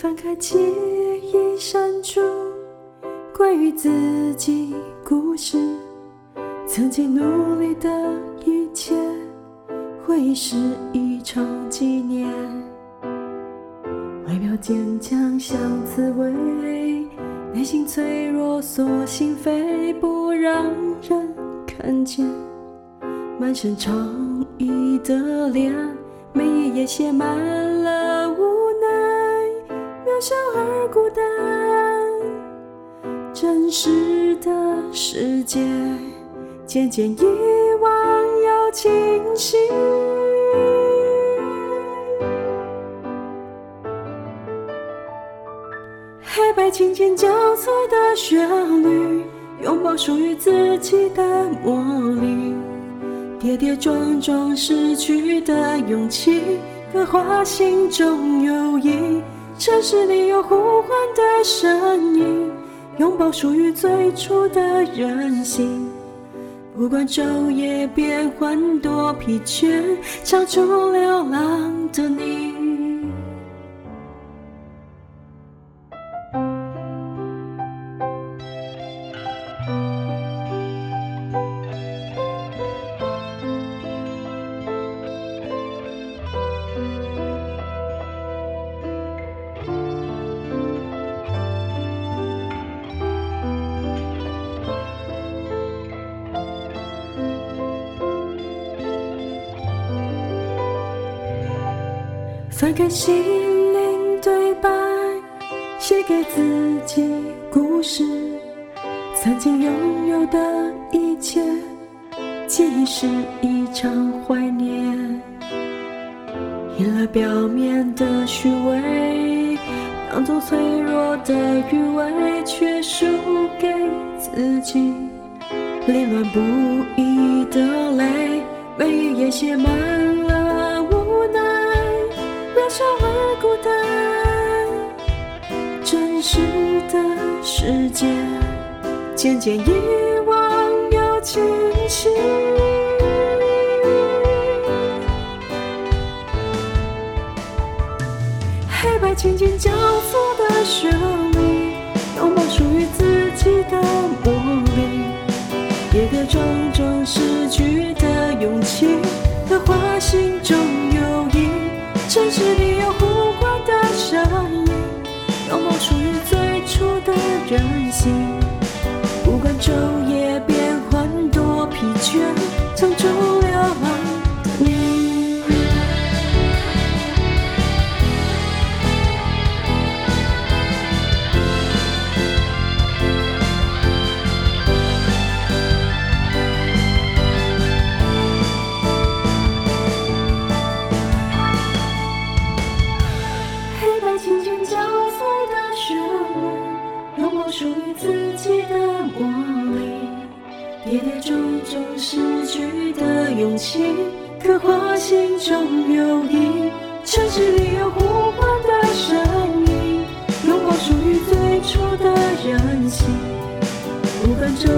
翻开记忆删除关于自己故事，曾经努力的一切，回忆是一场纪念。外表坚强像刺猬，内心脆弱锁心扉，不让人看见。满身疮痍的脸，每一页写满了无，小而孤单。真实的世界，渐渐遗忘又清晰。黑白琴键交错的旋律，拥抱属于自己的魔力。跌跌撞撞失去的勇气，刻画心中友谊。城市里有呼唤的声音，拥抱属于最初的任性。不管昼夜变换多疲倦，唱出流浪的你。翻开心灵对白，写给自己故事。曾经拥有的一切，记忆是一场怀念。赢了表面的虚伪，当作脆弱的余味，却输给自己。凌乱不已的泪，每一页写满。真实的世界渐渐遗忘又清晰。黑白琴键交错的旋律，拥抱属于自己的魔力。跌跌撞撞失去的勇气，刻画心中友谊。城市里有心。刻画心中留意。城市里有呼唤的声音，拥抱属于最初的人心。不分昼